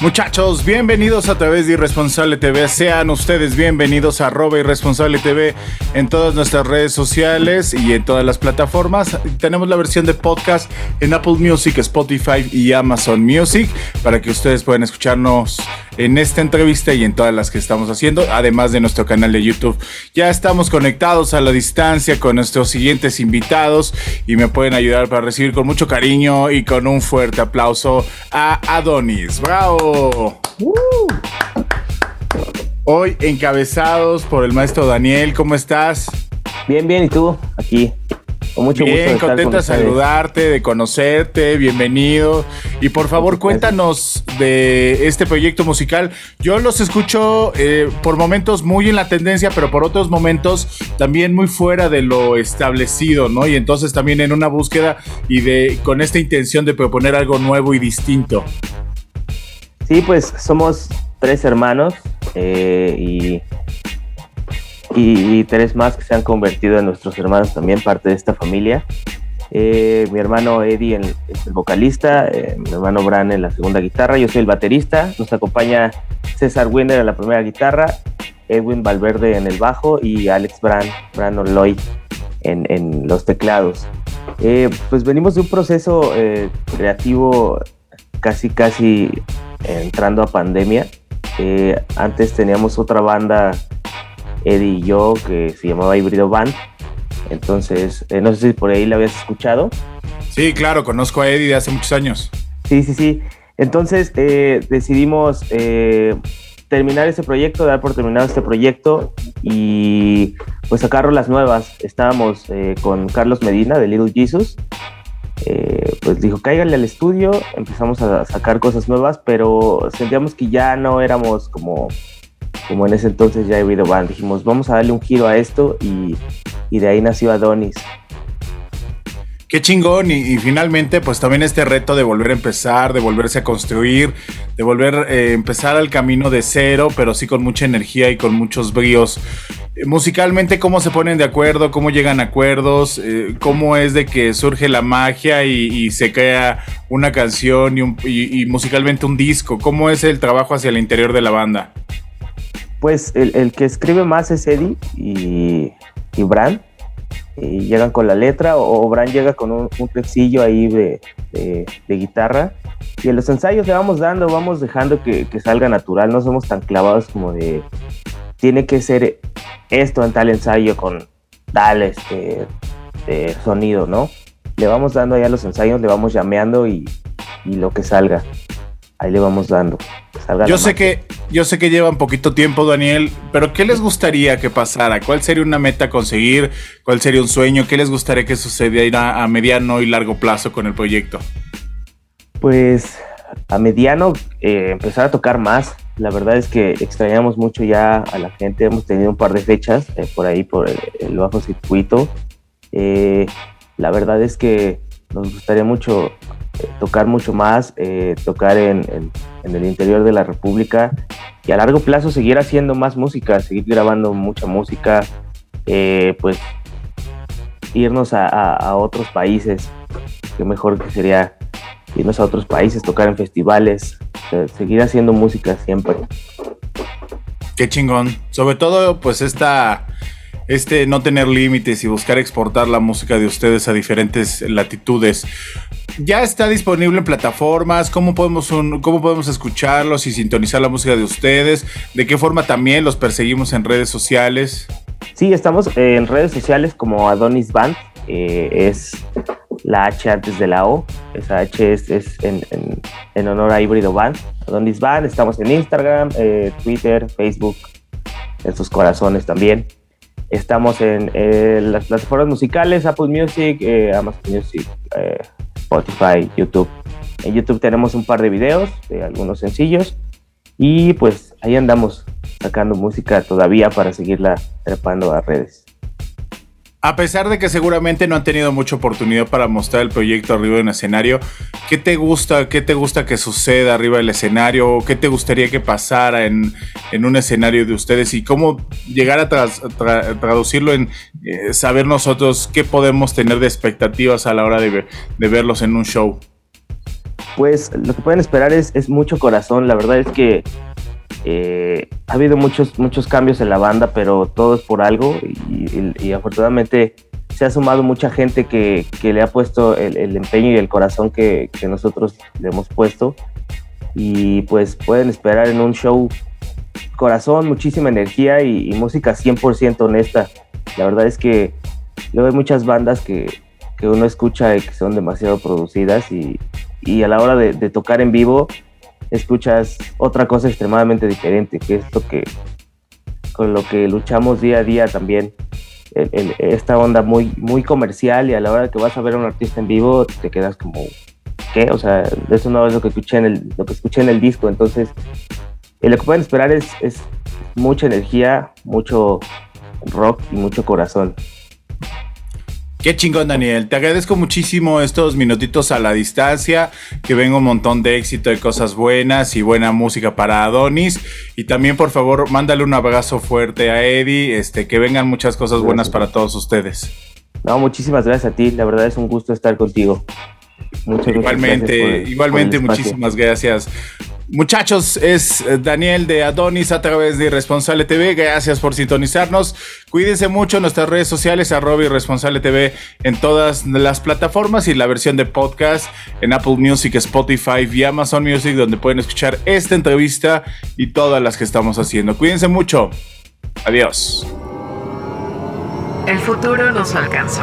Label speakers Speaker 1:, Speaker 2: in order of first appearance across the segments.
Speaker 1: Muchachos, bienvenidos a través de Irresponsable TV. Sean ustedes bienvenidos a arroba Irresponsable TV en todas nuestras redes sociales y en todas las plataformas. Tenemos la versión de podcast en Apple Music, Spotify y Amazon Music para que ustedes puedan escucharnos en esta entrevista y en todas las que estamos haciendo, además de nuestro canal de YouTube. Ya estamos conectados a la distancia con nuestros siguientes invitados y me pueden ayudar para recibir con mucho cariño y con un fuerte aplauso a Adonis. ¡Bravo! Hoy encabezados por el maestro Daniel, ¿cómo estás?
Speaker 2: Bien, bien, ¿y tú? Aquí mucho
Speaker 1: Bien, contenta de saludarte, de conocerte, bienvenido. Y por favor, cuéntanos de este proyecto musical. Yo los escucho eh, por momentos muy en la tendencia, pero por otros momentos también muy fuera de lo establecido, ¿no? Y entonces también en una búsqueda y de con esta intención de proponer algo nuevo y distinto.
Speaker 2: Sí, pues somos tres hermanos eh, y tres más que se han convertido en nuestros hermanos también, parte de esta familia. Eh, mi hermano Eddie el, es el vocalista, eh, mi hermano Bran en la segunda guitarra, yo soy el baterista, nos acompaña César Winder en la primera guitarra, Edwin Valverde en el bajo y Alex Bran, Bran Oloy en, en los teclados. Pues venimos de un proceso creativo casi casi entrando a pandemia. antes teníamos otra banda Eddie y yo, que se llamaba Híbrido Band. Entonces, eh, no sé si por ahí la habías escuchado.
Speaker 1: Sí, claro, conozco a Eddie de hace muchos años.
Speaker 2: Sí, sí, sí. Entonces eh, decidimos eh, terminar ese proyecto, dar por terminado este proyecto y pues sacar las nuevas. Estábamos con Carlos Medina de Little Jesus. Pues dijo, cáigale al estudio, empezamos a sacar cosas nuevas, pero sentíamos que ya no éramos como como en ese entonces ya he oído band, dijimos, vamos a darle un giro a esto y, de ahí nació Adonis.
Speaker 1: Qué chingón y, finalmente pues también este reto de volver a empezar, de volverse a construir, de volver a eh, empezar al camino de cero, pero sí con mucha energía y con muchos bríos. Eh, musicalmente, ¿cómo se ponen de acuerdo? ¿Cómo llegan a acuerdos? Eh, ¿Cómo es de que surge la magia y, se crea una canción y, musicalmente un disco? ¿Cómo es el trabajo hacia el interior de la banda?
Speaker 2: Pues el, que escribe más es Eddie y, y. Y llegan con la letra o, Bran llega con un, un ahí de, guitarra. Y en los ensayos le vamos dando, vamos dejando que, salga natural. No somos tan clavados como de tiene que ser esto en tal ensayo con tal este, sonido, ¿no? Le vamos dando allá los ensayos, le vamos llameando y, y lo que salga ahí le vamos dando.
Speaker 1: yo sé que yo sé que lleva un poquito tiempo, Daniel, pero ¿qué les gustaría que pasara? ¿Cuál sería una meta a conseguir? ¿Cuál sería un sueño? ¿Qué les gustaría que sucediera a mediano y largo plazo con el proyecto?
Speaker 2: Pues a mediano eh, empezar a tocar más. La verdad es que extrañamos mucho ya a la gente. Hemos tenido un par de fechas eh, por ahí, por el, bajo circuito. Eh, la verdad es que nos gustaría mucho tocar mucho más, eh, tocar en, el interior de la República y a largo plazo seguir haciendo más música, seguir grabando mucha música, eh, pues irnos a, otros países, que mejor que sería irnos a otros países, tocar en festivales, seguir haciendo música siempre.
Speaker 1: Qué chingón. Sobre todo, pues esta este no tener límites y buscar exportar la música de ustedes a diferentes latitudes. Ya está disponible en plataformas, ¿cómo podemos, cómo podemos escucharlos y sintonizar la música de ustedes? ¿De qué forma también los perseguimos en redes sociales?
Speaker 2: Sí, estamos en redes sociales como Adonis Band, eh, es la H antes de la O. Esa H es, en, honor a Híbrido Band. Adonis Band, estamos en Instagram, eh, Twitter, Facebook, en sus corazones también. Estamos en las plataformas musicales, Apple Music, eh, Amazon Music, eh, Spotify, YouTube. En YouTube tenemos un par de videos, de algunos sencillos. Y pues ahí andamos sacando música todavía para seguirla trepando a redes.
Speaker 1: A pesar de que seguramente no han tenido mucha oportunidad para mostrar el proyecto arriba de un escenario, ¿qué te gusta, qué te gusta que suceda arriba del escenario? ¿Qué te gustaría que pasara en, un escenario de ustedes? ¿Y cómo llegar a traducirlo en eh, saber nosotros qué podemos tener de expectativas a la hora de, verlos en un show?
Speaker 2: Pues lo que pueden esperar es, es mucho corazón. La verdad es que eh, ha habido muchos, muchos cambios en la banda, pero todo es por algo y, afortunadamente se ha sumado mucha gente que, le ha puesto el, empeño y el corazón que, nosotros le hemos puesto. Y pues pueden esperar en un show corazón, muchísima energía y, música 100% honesta. La verdad es que luego hay muchas bandas que, uno escucha y que son demasiado producidas y, a la hora de tocar en vivo escuchas otra cosa extremadamente diferente, que es lo que con lo que luchamos día a día también. esta onda muy, muy comercial y a la hora que vas a ver a un artista en vivo te quedas como, ¿qué? O sea, eso no es lo que escuché en el, lo que escuché en el disco. Entonces, eh, lo que pueden esperar es, es mucha energía, mucho rock y mucho corazón.
Speaker 1: Qué chingón, Daniel. Te agradezco muchísimo estos minutitos a la distancia. Que venga un montón de éxito, de cosas buenas y buena música para Adonis. Y también, por favor, mándale un abrazo fuerte a Eddie. Este, que vengan muchas cosas buenas para todos ustedes.
Speaker 2: No, muchísimas gracias a ti. La verdad es un gusto estar contigo.
Speaker 1: Muchas igualmente, igualmente, muchísimas gracias. Muchachos, es eh, Daniel de Adonis a través de Irresponsable TV. Gracias por sintonizarnos. Cuídense mucho en nuestras redes sociales, arroba Irresponsable TV en todas las plataformas y la versión de podcast en Apple Music, Spotify y Amazon Music, donde pueden escuchar esta entrevista y todas las que estamos haciendo. Cuídense mucho. Adiós.
Speaker 3: El futuro nos alcanzó.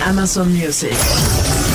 Speaker 3: Amazon Music.